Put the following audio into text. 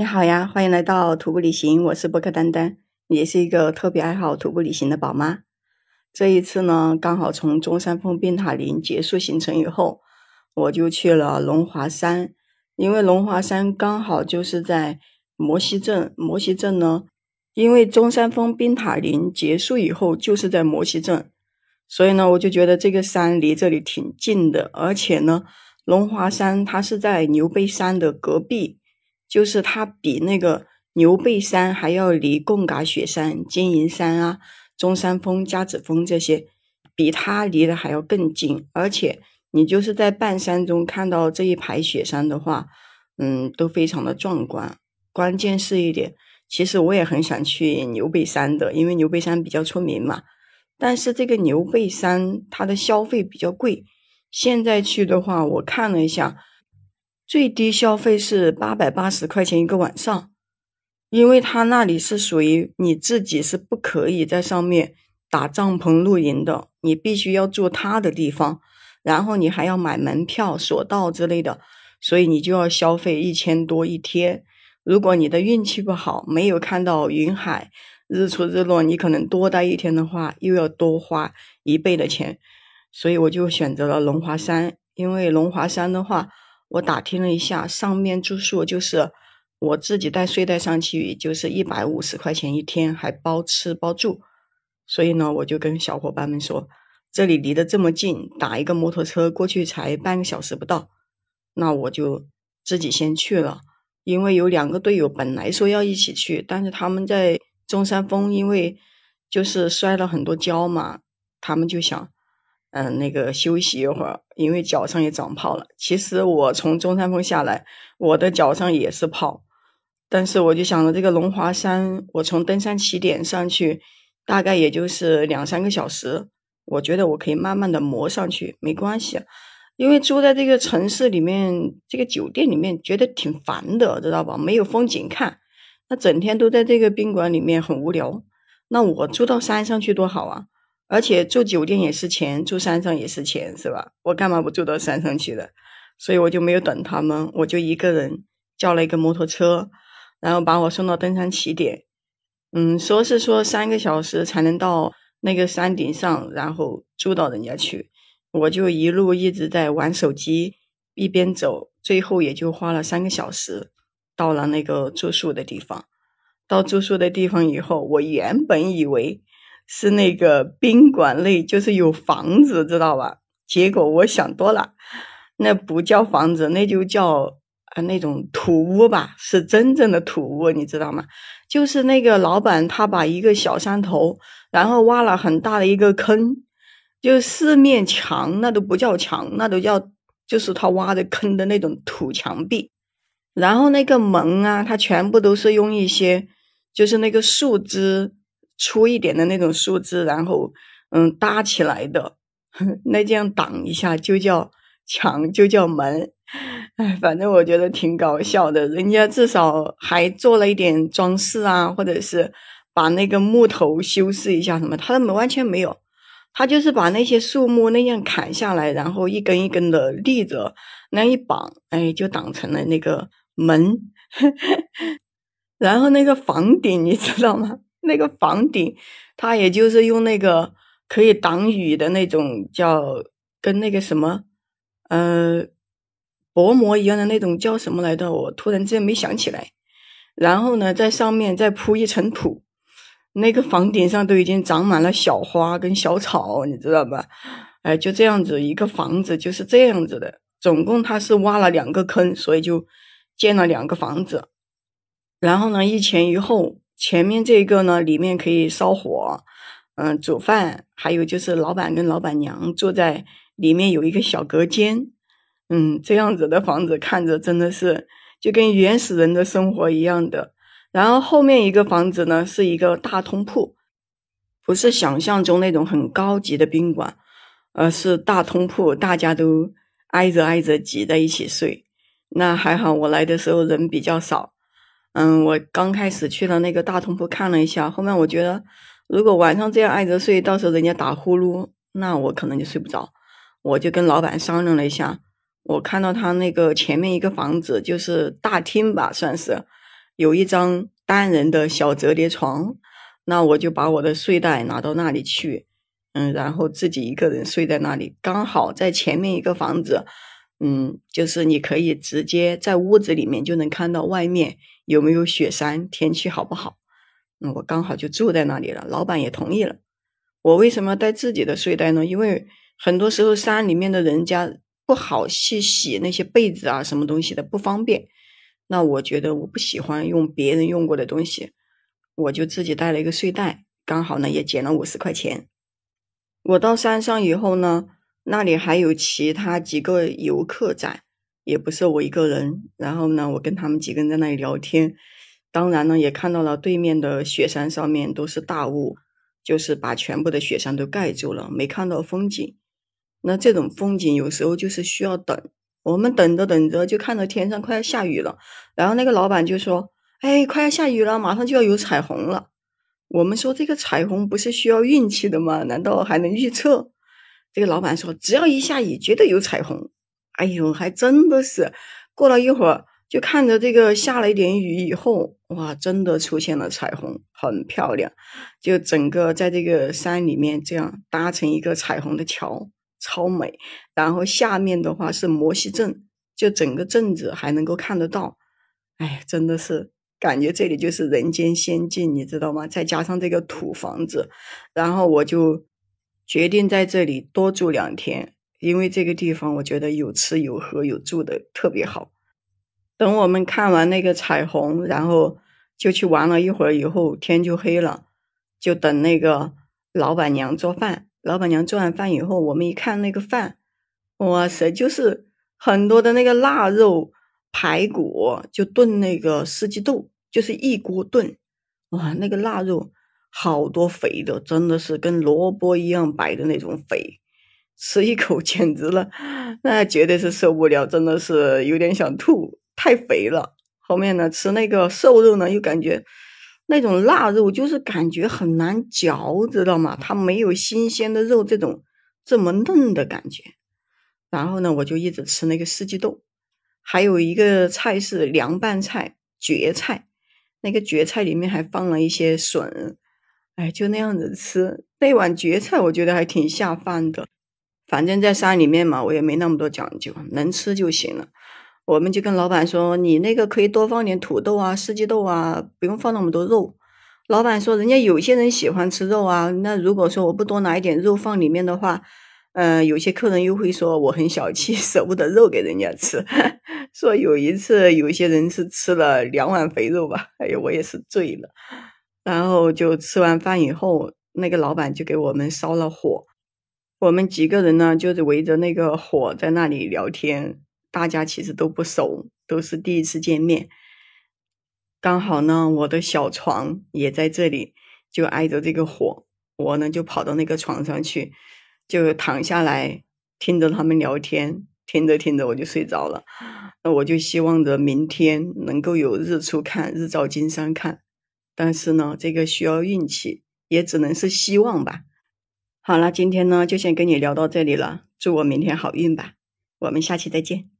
你好呀，欢迎来到徒步旅行，我是波克丹丹，也是一个特别爱好徒步旅行的宝妈。这一次呢，刚好从中山峰冰塔林结束行程以后，我就去了龙华山，因为龙华山刚好就是在摩西镇。摩西镇呢，因为中山峰冰塔林结束以后就是在摩西镇，所以呢，我就觉得这个山离这里挺近的，而且呢，龙华山它是在牛背山的隔壁。就是它比那个牛背山还要离贡嘎雪山、金银山啊、中山峰、夹子峰这些，比它离得还要更近。而且你就是在半山中看到这一排雪山的话，嗯，都非常的壮观。关键是一点，其实我也很想去牛背山的，因为牛背山比较出名嘛。但是这个牛背山它的消费比较贵，现在去的话，我看了一下。最低消费是八百八十块钱一个晚上，因为它那里是属于你自己是不可以在上面打帐篷露营的，你必须要住他的地方，然后你还要买门票、索道之类的，所以你就要消费一千多一天。如果你的运气不好，没有看到云海、日出日落，你可能多待一天的话，又要多花一倍的钱。所以我就选择了龙华山，因为龙华山的话。我打听了一下，上面住宿就是我自己带睡袋上去，就是一百五十块钱一天，还包吃包住。所以呢，我就跟小伙伴们说，这里离得这么近，打一个摩托车过去才半个小时不到，那我就自己先去了。因为有两个队友本来说要一起去，但是他们在中山峰，因为就是摔了很多跤嘛，他们就想。嗯，那个休息一会儿，因为脚上也长泡了。其实我从中山峰下来，我的脚上也是泡，但是我就想着这个龙华山，我从登山起点上去，大概也就是两三个小时，我觉得我可以慢慢的磨上去，没关系。因为住在这个城市里面，这个酒店里面，觉得挺烦的，知道吧？没有风景看，那整天都在这个宾馆里面很无聊。那我住到山上去多好啊！而且住酒店也是钱，住山上也是钱，是吧？我干嘛不住到山上去的？所以我就没有等他们，我就一个人叫了一个摩托车，然后把我送到登山起点。嗯，说是说三个小时才能到那个山顶上，然后住到人家去。我就一路一直在玩手机，一边走，最后也就花了三个小时到了那个住宿的地方。到住宿的地方以后，我原本以为。是那个宾馆内，就是有房子，知道吧？结果我想多了，那不叫房子，那就叫啊那种土屋吧，是真正的土屋，你知道吗？就是那个老板他把一个小山头，然后挖了很大的一个坑，就四面墙，那都不叫墙，那都叫就是他挖的坑的那种土墙壁，然后那个门啊，它全部都是用一些就是那个树枝。粗一点的那种树枝，然后嗯搭起来的，那这样挡一下就叫墙，就叫门。哎，反正我觉得挺搞笑的。人家至少还做了一点装饰啊，或者是把那个木头修饰一下什么。他的门完全没有，他就是把那些树木那样砍下来，然后一根一根的立着，那样一绑，哎，就挡成了那个门。然后那个房顶，你知道吗？那个房顶，它也就是用那个可以挡雨的那种，叫跟那个什么，呃，薄膜一样的那种叫什么来着？我突然之间没想起来。然后呢，在上面再铺一层土，那个房顶上都已经长满了小花跟小草，你知道吧？哎，就这样子一个房子就是这样子的。总共它是挖了两个坑，所以就建了两个房子。然后呢，一前一后。前面这个呢，里面可以烧火，嗯，煮饭，还有就是老板跟老板娘住在里面，有一个小隔间，嗯，这样子的房子看着真的是就跟原始人的生活一样的。然后后面一个房子呢，是一个大通铺，不是想象中那种很高级的宾馆，而是大通铺，大家都挨着挨着挤在一起睡。那还好，我来的时候人比较少。嗯，我刚开始去了那个大通铺看了一下，后面我觉得如果晚上这样挨着睡，到时候人家打呼噜，那我可能就睡不着。我就跟老板商量了一下，我看到他那个前面一个房子就是大厅吧，算是有一张单人的小折叠床，那我就把我的睡袋拿到那里去，嗯，然后自己一个人睡在那里，刚好在前面一个房子，嗯，就是你可以直接在屋子里面就能看到外面有没有雪山，天气好不好。嗯，我刚好就住在那里了，老板也同意了。我为什么要带自己的睡袋呢？因为很多时候山里面的人家不好去洗那些被子啊，什么东西的不方便。那我觉得我不喜欢用别人用过的东西，我就自己带了一个睡袋，刚好呢也减了五十块钱。我到山上以后呢，那里还有其他几个游客在，也不是我一个人。然后呢，我跟他们几个人在那里聊天。当然呢，也看到了对面的雪山上面都是大雾，就是把全部的雪山都盖住了，没看到风景。那这种风景有时候就是需要等，我们等着等着就看到天上快要下雨了，然后那个老板就说：“哎，快要下雨了，马上就要有彩虹了。”我们说这个彩虹不是需要运气的吗？难道还能预测？这个老板说：“只要一下雨，绝对有彩虹。”哎呦，还真的是。过了一会儿。就看着这个下了一点雨以后，哇，真的出现了彩虹，很漂亮。就整个在这个山里面这样搭成一个彩虹的桥，超美。然后下面的话是摩西镇，就整个镇子还能够看得到。哎，真的是感觉这里就是人间仙境，你知道吗？再加上这个土房子，然后我就决定在这里多住两天，因为这个地方我觉得有吃有喝有住的特别好。等我们看完那个彩虹，然后就去玩了一会儿，以后天就黑了，就等那个老板娘做饭。老板娘做完饭以后，我们一看那个饭，哇塞，就是很多的那个腊肉、排骨，就炖那个四季豆，就是一锅炖。哇，那个腊肉好多肥的，真的是跟萝卜一样白的那种肥，吃一口简直了，那绝对是受不了，真的是有点想吐。太肥了，后面呢吃那个瘦肉呢，又感觉那种腊肉就是感觉很难嚼，知道吗？它没有新鲜的肉这种这么嫩的感觉。然后呢，我就一直吃那个四季豆，还有一个菜是凉拌菜蕨菜，那个蕨菜里面还放了一些笋，哎，就那样子吃那碗蕨菜，我觉得还挺下饭的。反正在山里面嘛，我也没那么多讲究，能吃就行了。我们就跟老板说：“你那个可以多放点土豆啊、四季豆啊，不用放那么多肉。”老板说：“人家有些人喜欢吃肉啊，那如果说我不多拿一点肉放里面的话，嗯，有些客人又会说我很小气，舍不得肉给人家吃。说有一次有些人是吃了两碗肥肉吧，哎呀，我也是醉了。然后就吃完饭以后，那个老板就给我们烧了火，我们几个人呢，就是围着那个火在那里聊天。”大家其实都不熟，都是第一次见面。刚好呢，我的小床也在这里，就挨着这个火。我呢就跑到那个床上去，就躺下来听着他们聊天，听着听着我就睡着了。那我就希望着明天能够有日出看，日照金山看。但是呢，这个需要运气，也只能是希望吧。好了，今天呢就先跟你聊到这里了，祝我明天好运吧。我们下期再见。